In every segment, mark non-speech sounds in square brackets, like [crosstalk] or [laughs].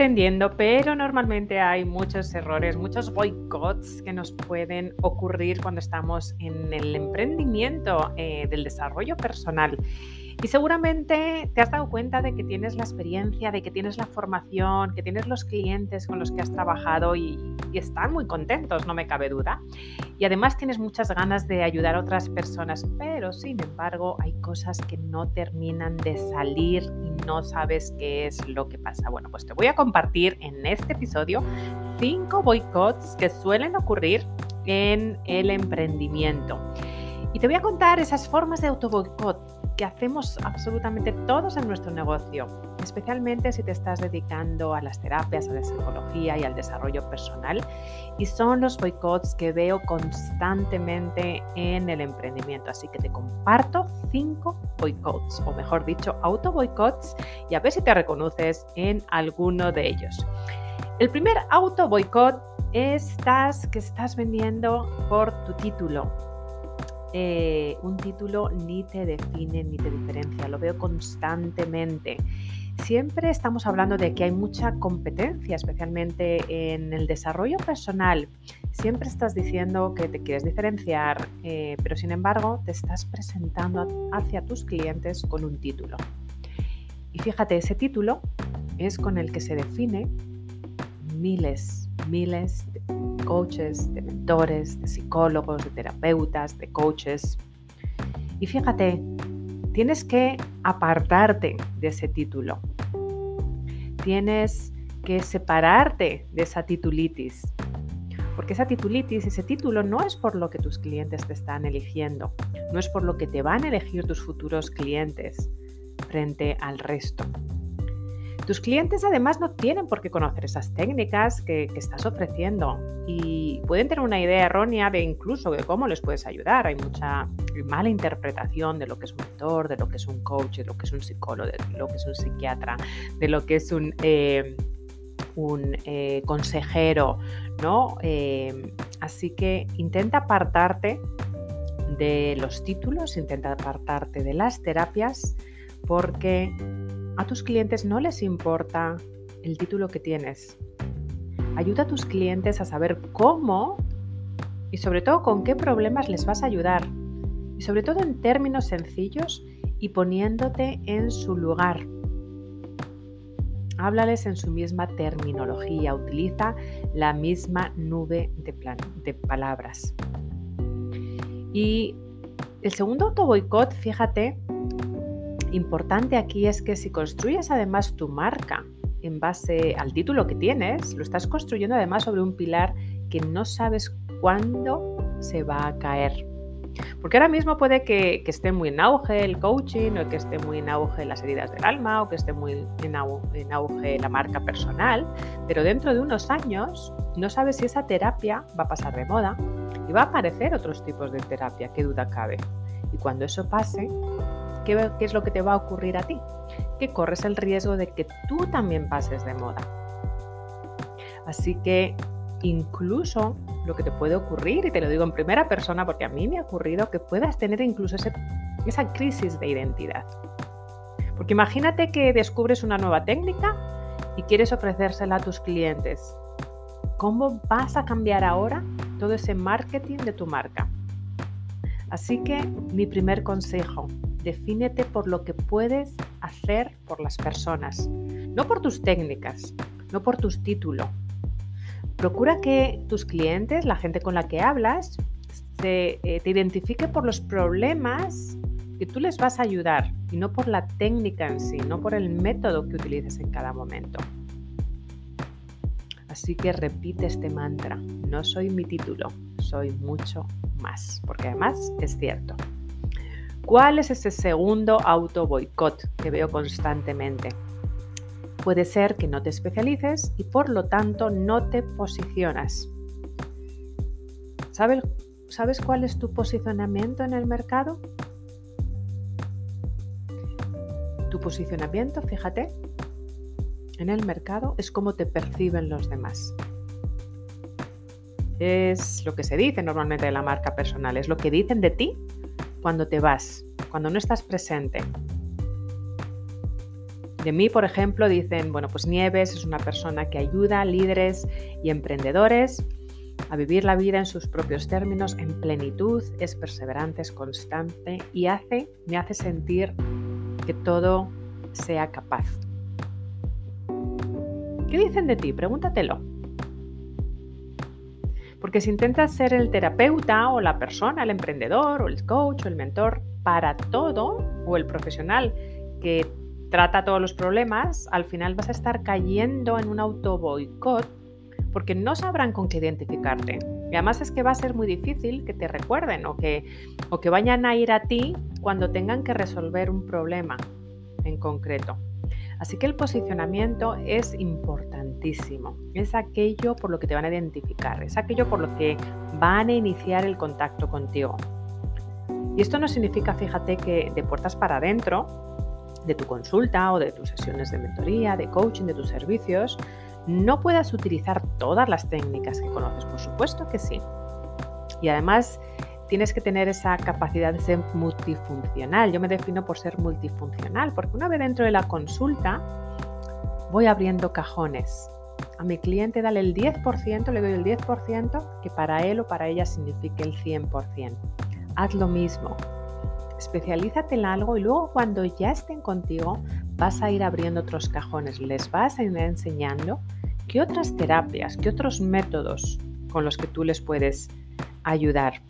emprendiendo, pero normalmente hay muchos errores, muchos boicots que nos pueden ocurrir cuando estamos en el emprendimiento eh, del desarrollo personal. Y seguramente te has dado cuenta de que tienes la experiencia, de que tienes la formación, que tienes los clientes con los que has trabajado y, están muy contentos, no me cabe duda. Y además tienes muchas ganas de ayudar a otras personas, pero sin embargo hay cosas que no terminan de salir y no sabes qué es lo que pasa. Bueno, pues te voy a compartir en este episodio cinco boicots que suelen ocurrir en el emprendimiento. Y te voy a contar esas formas de autoboicot hacemos absolutamente todos en nuestro negocio, especialmente si te estás dedicando a las terapias, a la psicología y al desarrollo personal. Y son los boicots que veo constantemente en el emprendimiento. Así que te comparto cinco boicots, o mejor dicho, auto boicots, y a ver si te reconoces en alguno de ellos. El primer auto boicot es que estás vendiendo por tu título eh, un título ni te define ni te diferencia, lo veo constantemente. Siempre estamos hablando de que hay mucha competencia, especialmente en el desarrollo personal. Siempre estás diciendo que te quieres diferenciar, eh, pero sin embargo te estás presentando hacia tus clientes con un título. Y fíjate, ese título es con el que se define miles, miles de coaches, de mentores, de psicólogos, de terapeutas, de coaches. Y fíjate, tienes que apartarte de ese título. Tienes que separarte de esa titulitis. Porque esa titulitis, ese título no es por lo que tus clientes te están eligiendo, no es por lo que te van a elegir tus futuros clientes frente al resto. Tus clientes además no tienen por qué conocer esas técnicas que, estás ofreciendo y pueden tener una idea errónea de incluso de cómo les puedes ayudar. Hay mucha mala interpretación de lo que es un mentor, de lo que es un coach, de lo que es un psicólogo, de lo que es un psiquiatra, de lo que es un, eh, eh, consejero, ¿no? Eh, así que intenta apartarte de los títulos, intenta apartarte de las terapias porque a tus clientes no les importa el título que tienes. Ayuda a tus clientes a saber cómo y sobre todo con qué problemas les vas a ayudar. Y sobre todo en términos sencillos y poniéndote en su lugar. Háblales en su misma terminología, utiliza la misma nube de, de palabras. Y el segundo autoboicot, fíjate, importante aquí es que si construyes además tu marca en base al título que tienes, lo estás construyendo además sobre un pilar que no sabes cuándo se va a caer. Porque ahora mismo puede que, esté muy en auge el coaching, o que esté muy en auge las heridas del alma, o que esté muy en, en auge la marca personal, pero dentro de unos años no sabes si esa terapia va a pasar de moda y va a aparecer otros tipos de terapia, qué duda cabe. Y cuando eso pase, ¿qué, es lo que te va a ocurrir a ti? Que corres el riesgo de que tú también pases de moda. Así que incluso lo que te puede ocurrir, y te lo digo en primera persona porque a mí me ha ocurrido, que puedas tener incluso esa crisis de identidad. Porque imagínate que descubres una nueva técnica y quieres ofrecérsela a tus clientes. ¿Cómo vas a cambiar ahora todo ese marketing de tu marca? Así que mi primer consejo, defínete por lo que puedes hacer por las personas, no por tus técnicas, no por tus títulos. Procura que tus clientes, la gente con la que hablas, eh, te identifique por los problemas que tú les vas a ayudar y no por la técnica en sí, no por el método que utilices en cada momento. Así que repite este mantra, no soy mi título, soy mucho más, porque además es cierto. ¿Cuál es ese segundo auto boicot que veo constantemente? Puede ser que no te especialices y por lo tanto no te posicionas. ¿Sabes, ¿Sabes cuál es tu posicionamiento en el mercado? Tu posicionamiento, fíjate, en el mercado es cómo te perciben los demás. Es lo que se dice normalmente de la marca personal, es lo que dicen de ti cuando te vas, cuando no estás presente. De mí, por ejemplo, dicen, bueno, pues Nieves es una persona que ayuda a líderes y emprendedores a vivir la vida en sus propios términos, en plenitud, es perseverante, es constante y hace, me hace sentir que todo sea capaz. ¿Qué dicen de ti? Pregúntatelo. Porque si intentas ser el terapeuta o la persona, el emprendedor o el coach o el mentor para todo, o el profesional que trata todos los problemas, al final vas a estar cayendo en un auto boicot porque no sabrán con qué identificarte. Y además es que va a ser muy difícil que te recuerden o que, o que vayan a ir a ti cuando tengan que resolver un problema en concreto. Así que el posicionamiento es importantísimo. Es aquello por lo que te van a identificar, es aquello por lo que van a iniciar el contacto contigo. Y esto no significa, fíjate, que de puertas para adentro, de tu consulta o de tus sesiones de mentoría, de coaching, de tus servicios, no puedas utilizar todas las técnicas que conoces. Por supuesto que sí. Y además tienes que tener esa capacidad de ser multifuncional. Yo me defino por ser multifuncional, porque una vez dentro de la consulta voy abriendo cajones. A mi cliente dale el 10%, le doy el 10% que para él o para ella signifique el 100%. Haz lo mismo especialízate en algo y luego cuando ya estén contigo vas a ir abriendo otros cajones, les vas a ir enseñando qué otras terapias, qué otros métodos con los que tú les puedes ayudar.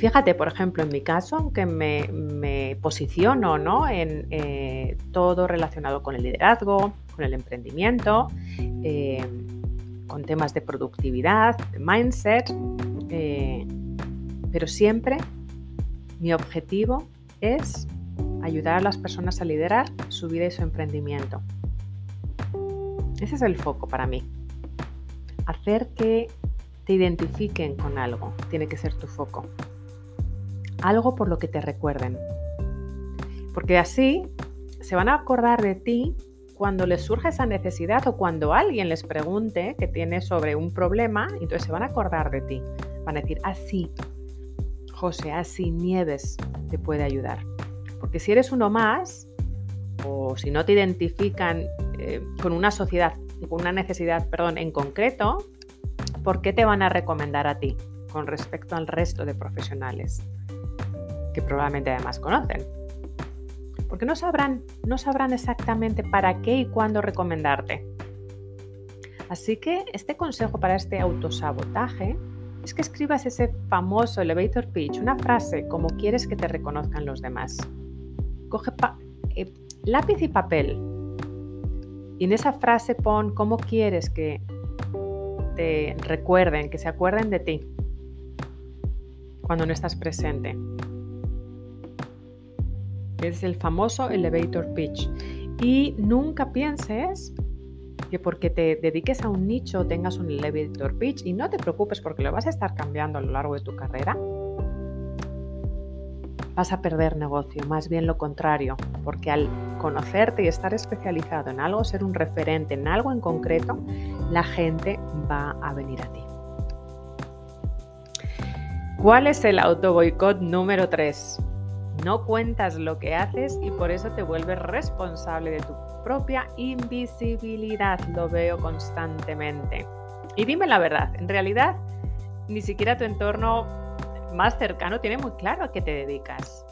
Fíjate, por ejemplo, en mi caso, aunque me, posiciono ¿no? en eh, todo relacionado con el liderazgo, con el emprendimiento, eh, con temas de productividad, de mindset, eh, pero siempre mi objetivo es ayudar a las personas a liderar su vida y su emprendimiento. Ese es el foco para mí. Hacer que te identifiquen con algo tiene que ser tu foco. Algo por lo que te recuerden. Porque así se van a acordar de ti cuando les surge esa necesidad o cuando alguien les pregunte que tiene sobre un problema, entonces se van a acordar de ti. Van a decir, así, José, así Nieves te puede ayudar. Porque si eres uno más, o si no te identifican eh, con una sociedad, con una necesidad, perdón, en concreto, ¿por qué te van a recomendar a ti con respecto al resto de profesionales que probablemente además conocen? Porque no sabrán, no sabrán exactamente para qué y cuándo recomendarte. Así que este consejo para este autosabotaje es que escribas ese famoso elevator pitch, una frase como quieres que te reconozcan los demás. Coge eh, lápiz y papel y en esa frase pon cómo quieres que te recuerden, que se acuerden de ti cuando no estás presente. Es el famoso elevator pitch. Y nunca pienses que porque te dediques a un nicho tengas un elevator pitch y no te preocupes porque lo vas a estar cambiando a lo largo de tu carrera, vas a perder negocio, más bien lo contrario, porque al conocerte y estar especializado en algo, ser un referente en algo en concreto, la gente va a venir a ti. ¿Cuál es el auto boicot número 3? No cuentas lo que haces y por eso te vuelves responsable de tu propia invisibilidad. Lo veo constantemente. Y dime la verdad, en realidad ni siquiera tu entorno más cercano tiene muy claro a qué te dedicas.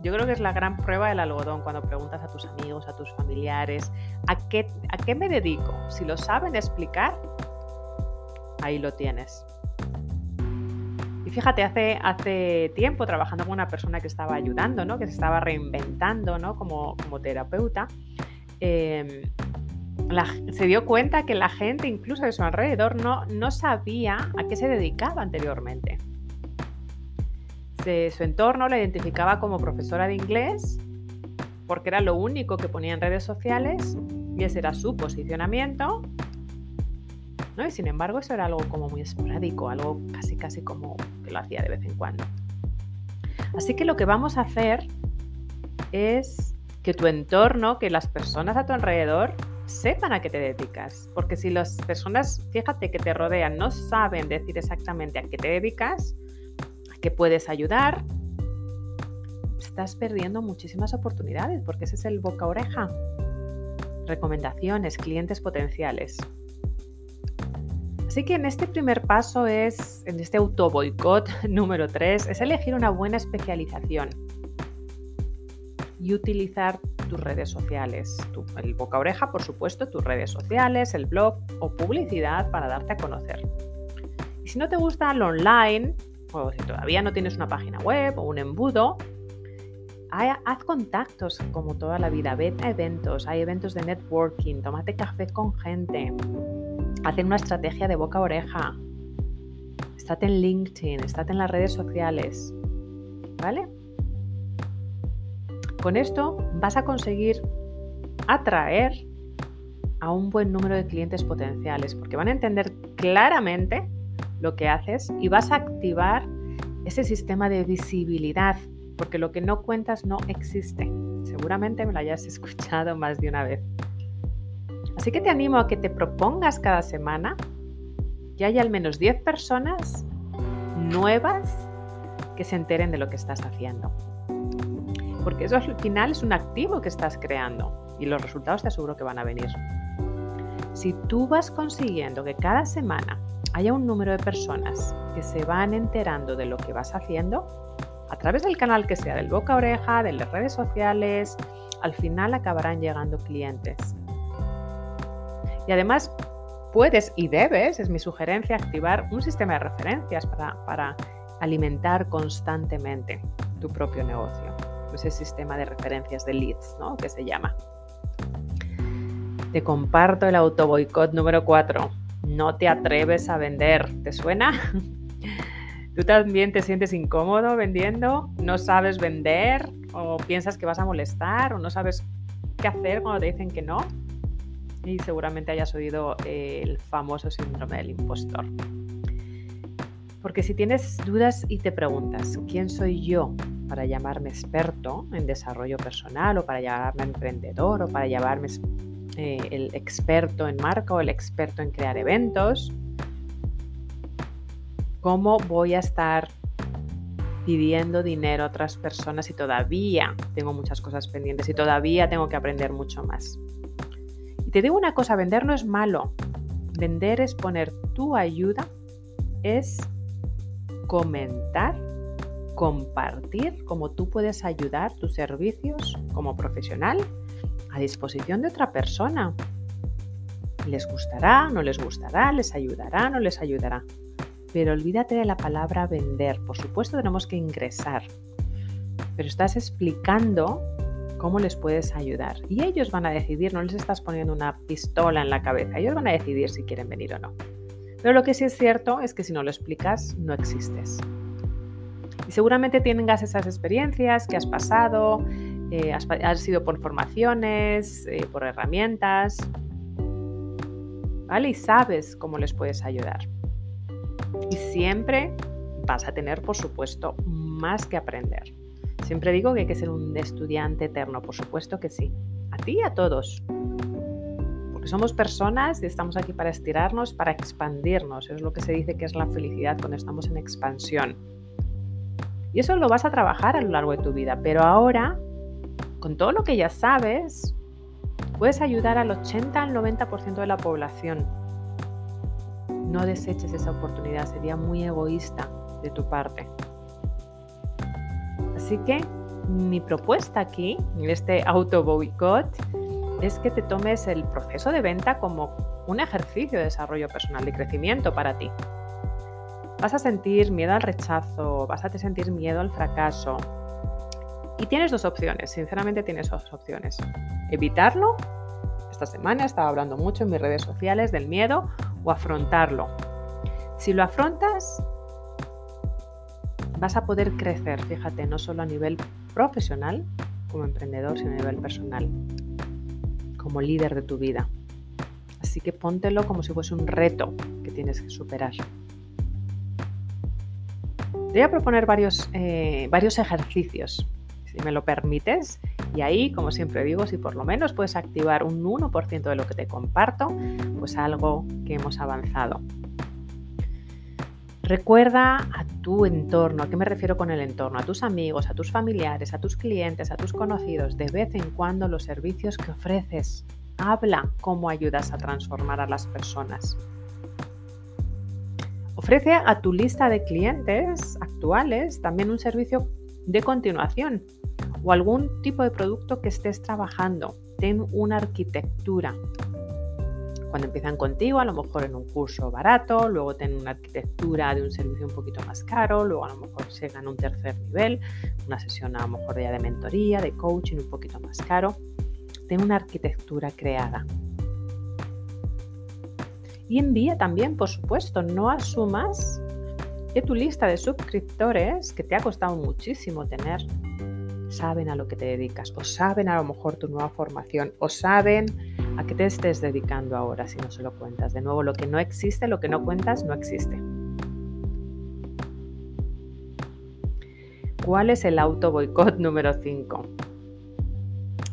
Yo creo que es la gran prueba del algodón cuando preguntas a tus amigos, a tus familiares, ¿a qué, a qué me dedico? Si lo saben explicar, ahí lo tienes. Y fíjate, hace, hace tiempo trabajando con una persona que estaba ayudando, ¿no? que se estaba reinventando ¿no? como, como terapeuta, em, se dio cuenta que la gente, incluso de su alrededor, no, no sabía a qué se dedicaba anteriormente. su entorno la identificaba como profesora de inglés porque era lo único que ponía en redes sociales y ese era su posicionamiento y sin embargo eso era algo como muy esporádico, algo casi casi como que lo hacía de vez en cuando. Así que lo que vamos a hacer es que tu entorno, que las personas a tu alrededor sepan a qué te dedicas. Porque si las personas, fíjate, que te rodean no saben decir exactamente a qué te dedicas, a qué puedes ayudar, estás perdiendo muchísimas oportunidades porque ese es el boca oreja. Recomendaciones, clientes potenciales. Así que en este primer paso es, en este auto boicot [laughs] número 3, es elegir una buena especialización y utilizar tus redes sociales. el boca oreja, por supuesto, tus redes sociales, el blog o publicidad para darte a conocer. Y si no te gusta el online, o si todavía no tienes una página web o un embudo, haz contactos como toda la vida, ve a eventos, hay eventos de networking, tómate café con gente, haz una estrategia de boca a oreja, estate en LinkedIn, estate en las redes sociales, ¿vale? Con esto vas a conseguir atraer a un buen número de clientes potenciales porque van a entender claramente lo que haces y vas a activar ese sistema de visibilidad porque lo que no cuentas no existe. Seguramente me lo hayas [laughs] escuchado más de una vez. Así que te animo a que te propongas cada semana que haya al menos 10 personas nuevas que se enteren de lo que estás haciendo porque eso al final es un activo que estás creando y los resultados te aseguro que van a venir. Si tú vas consiguiendo que cada semana haya un número de personas que se van enterando de lo que vas haciendo, a través del canal que sea, del boca a oreja, de las redes sociales, al final acabarán llegando clientes. Y además puedes y debes, es mi sugerencia, activar un sistema de referencias para, para alimentar constantemente tu propio negocio ese sistema de referencias de leads, ¿no? Que se llama. Te comparto el autoboicot número 4. No te atreves a vender. ¿Te suena? [laughs] ¿Tú también te sientes incómodo vendiendo? ¿No sabes vender? ¿O piensas que vas a molestar? ¿O no sabes qué hacer cuando te dicen que no? Y seguramente hayas oído el famoso síndrome del impostor. Porque si tienes dudas y te preguntas, ¿quién soy yo para llamarme experto en desarrollo personal o para llamarme emprendedor o para llamarme eh, el experto en marca o el experto en crear eventos? ¿Cómo voy a estar pidiendo dinero a otras personas si todavía tengo muchas cosas pendientes y todavía tengo que aprender mucho más? Te digo una cosa, vender no es malo. Vender es poner tu ayuda, es comentar, compartir cómo tú puedes ayudar tus servicios como profesional a disposición de otra persona. Les gustará, no les gustará, les ayudará, no les ayudará. Pero olvídate de la palabra vender. Por supuesto tenemos que ingresar. Pero estás explicando cómo les puedes ayudar. Y ellos van a decidir, no les estás poniendo una pistola en la cabeza. Ellos van a decidir si quieren venir o no. Pero lo que sí es cierto es que si no lo explicas, no existes. Y seguramente tengas esas experiencias que has pasado, eh, has, sido por formaciones, eh, por herramientas, ¿vale? Y sabes cómo les puedes ayudar. Y siempre vas a tener, por supuesto, más que aprender. Siempre digo que hay que ser un estudiante eterno, por supuesto que sí. A ti y a todos. Porque somos personas y estamos aquí para estirarnos, para expandirnos. Es lo que se dice que es la felicidad cuando estamos en expansión. Y eso lo vas a trabajar a lo largo de tu vida. Pero ahora, con todo lo que ya sabes, puedes ayudar al 80 al 90% de la población. No deseches esa oportunidad, sería muy egoísta de tu parte. Así que mi propuesta aquí, en este auto boicot, es que te tomes el proceso de venta como un ejercicio de desarrollo personal y crecimiento para ti. Vas a sentir miedo al rechazo, vas a sentir miedo al fracaso. Y tienes dos opciones, sinceramente tienes dos opciones. Evitarlo, esta semana estaba hablando mucho en mis redes sociales del miedo, o afrontarlo. Si lo afrontas, vas a poder crecer, fíjate, no solo a nivel profesional como emprendedor, sino a nivel personal como líder de tu vida. Así que póntelo como si fuese un reto que tienes que superar. Te voy a proponer varios, eh, varios ejercicios, si me lo permites. Y ahí, como siempre digo, si por lo menos puedes activar un 1% de lo que te comparto, pues algo que hemos avanzado. Recuerda a tu entorno, ¿a qué me refiero con el entorno? A tus amigos, a tus familiares, a tus clientes, a tus conocidos, de vez en cuando los servicios que ofreces. Habla cómo ayudas a transformar a las personas. Ofrece a tu lista de clientes actuales también un servicio de continuación o algún tipo de producto que estés trabajando. Ten una arquitectura. Cuando empiezan contigo, a lo mejor en un curso barato, luego ten una arquitectura de un servicio un poquito más caro, luego a lo mejor llegan a un tercer nivel, una sesión a lo mejor ya de mentoría, de coaching un poquito más caro. Ten una arquitectura creada. Y envía también, por supuesto, no asumas que tu lista de suscriptores, que te ha costado muchísimo tener, saben a lo que te dedicas, o saben a lo mejor tu nueva formación, o saben a qué te estés dedicando ahora si no se lo cuentas. De nuevo, lo que no existe, lo que no cuentas, no existe. ¿Cuál es el auto boicot [laughs] número 5?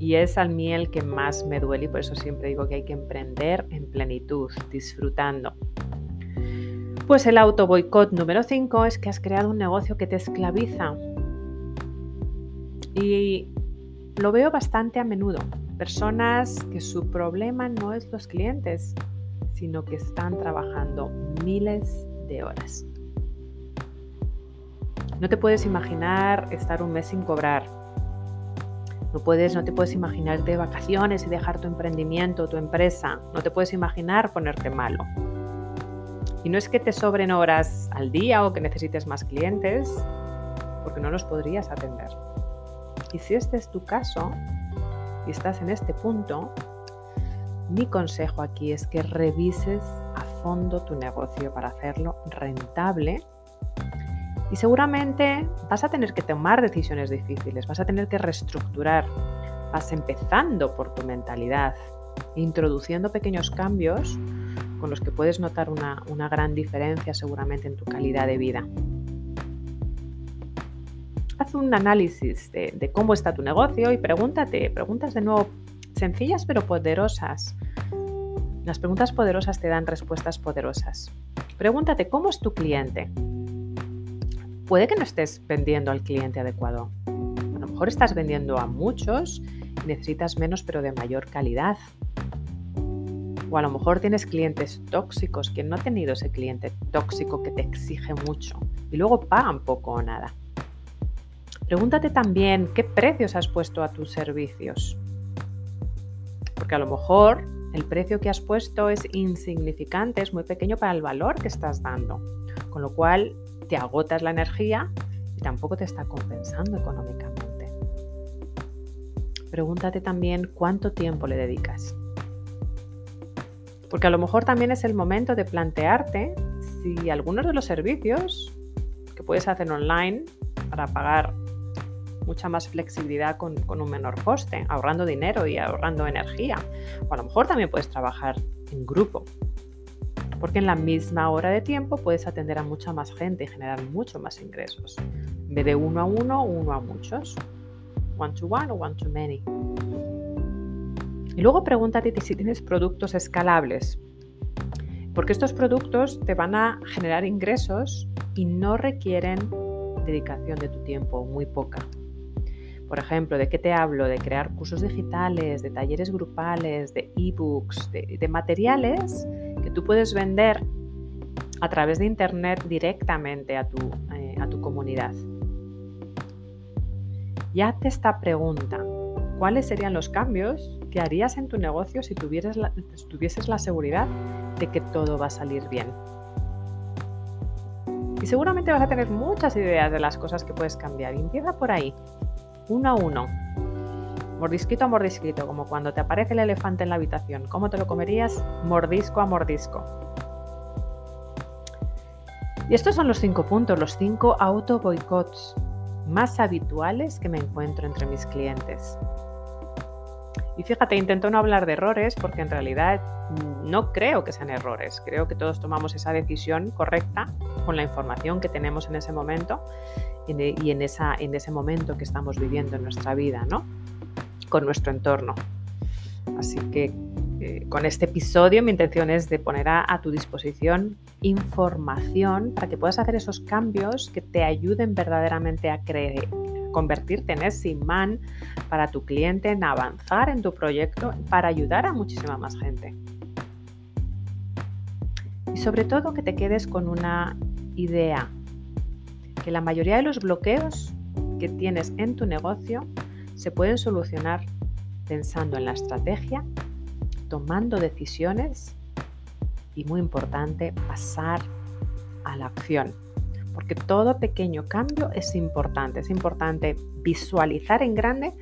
Y es al mí el que más me duele y por eso siempre digo que hay que emprender en plenitud, disfrutando. Pues el auto boicot número 5 es que has creado un negocio que te esclaviza. Y lo veo bastante a menudo. Personas que su problema no es los clientes, sino que están trabajando miles de horas. No te puedes imaginar estar un mes sin cobrar, no, puedes, no te puedes imaginar de vacaciones y dejar tu emprendimiento, tu empresa. No te puedes imaginar ponerte malo. Y no es que te sobren horas al día o que necesites más clientes, porque no los podrías atender. Y si este es tu caso y estás en este punto, mi consejo aquí es que revises a fondo tu negocio para hacerlo rentable y seguramente vas a tener que tomar decisiones difíciles, vas a tener que reestructurar, vas empezando por tu mentalidad, introduciendo pequeños cambios con los que puedes notar una, gran diferencia seguramente en tu calidad de vida. Haz un análisis de, cómo está tu negocio y pregúntate, preguntas de nuevo sencillas pero poderosas. Las preguntas poderosas te dan respuestas poderosas. Pregúntate, ¿cómo es tu cliente? puede que no estés vendiendo al cliente adecuado. A lo mejor estás vendiendo a muchos y necesitas menos pero de mayor calidad. O a lo mejor tienes clientes tóxicos que no ha tenido ese cliente tóxico que te exige mucho y luego pagan poco o nada. Pregúntate también qué precios has puesto a tus servicios. Porque a lo mejor el precio que has puesto es insignificante, es muy pequeño para el valor que estás dando. Con lo cual te agotas la energía y tampoco te está compensando económicamente. Pregúntate también cuánto tiempo le dedicas. Porque a lo mejor también es el momento de plantearte si algunos de los servicios que puedes hacer online para pagar mucha más flexibilidad con, un menor coste, ahorrando dinero y ahorrando energía. O a lo mejor también puedes trabajar en grupo, porque en la misma hora de tiempo puedes atender a mucha más gente y generar mucho más ingresos. En vez de uno a uno, uno a muchos. One to one o one to many. Y luego pregúntate si tienes productos escalables. Porque estos productos te van a generar ingresos y no requieren dedicación de tu tiempo, muy poca. Por ejemplo, ¿de qué te hablo? De crear cursos digitales, de talleres grupales, de ebooks, de, de materiales tú puedes vender a través de Internet directamente a tu, eh, comunidad. Ya te esta pregunta, ¿cuáles serían los cambios que harías en tu negocio si tuvieses la, tuvieses la seguridad de que todo va a salir bien? Y seguramente vas a tener muchas ideas de las cosas que puedes cambiar. empieza por ahí, uno a uno. Mordisquito a mordisquito, como cuando te aparece el elefante en la habitación. ¿Cómo te lo comerías? Mordisco a mordisco. Y estos son los cinco puntos, los cinco auto boicots más habituales que me encuentro entre mis clientes. Y fíjate, intento no hablar de errores porque en realidad no creo que sean errores. Creo que todos tomamos esa decisión correcta con la información que tenemos en ese momento y en, esa, en ese momento que estamos viviendo en nuestra vida, ¿no? con nuestro entorno. Así que eh, con este episodio mi intención es de poner a, tu disposición información para que puedas hacer esos cambios que te ayuden verdaderamente a creer, convertirte en ese imán para tu cliente, en avanzar en tu proyecto, para ayudar a muchísima más gente. Y sobre todo que te quedes con una idea, que la mayoría de los bloqueos que tienes en tu negocio se pueden solucionar pensando en la estrategia, tomando decisiones y muy importante, pasar a la acción. Porque todo pequeño cambio es importante. Es importante visualizar en grande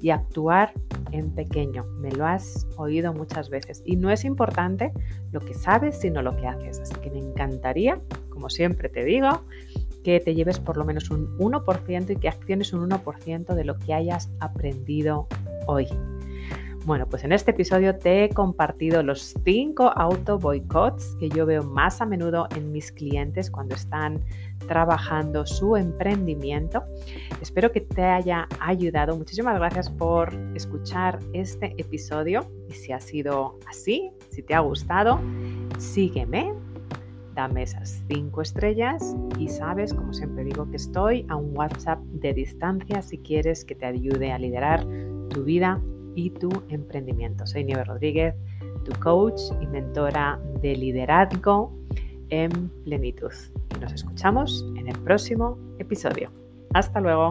y actuar en pequeño. Me lo has oído muchas veces. Y no es importante lo que sabes, sino lo que haces. Así que me encantaría, como siempre te digo, que te lleves por lo menos un 1% y que acciones un 1% de lo que hayas aprendido hoy. Bueno, pues en este episodio te he compartido los 5 auto boicots que yo veo más a menudo en mis clientes cuando están trabajando su emprendimiento. Espero que te haya ayudado. Muchísimas gracias por escuchar este episodio y si ha sido así, si te ha gustado, sígueme dame esas 5 estrellas y sabes, como siempre digo, que estoy a un WhatsApp de distancia si quieres que te ayude a liderar tu vida y tu emprendimiento. Soy Nieve Rodríguez, tu coach y mentora de liderazgo en plenitud. Nos escuchamos en el próximo episodio. Hasta luego.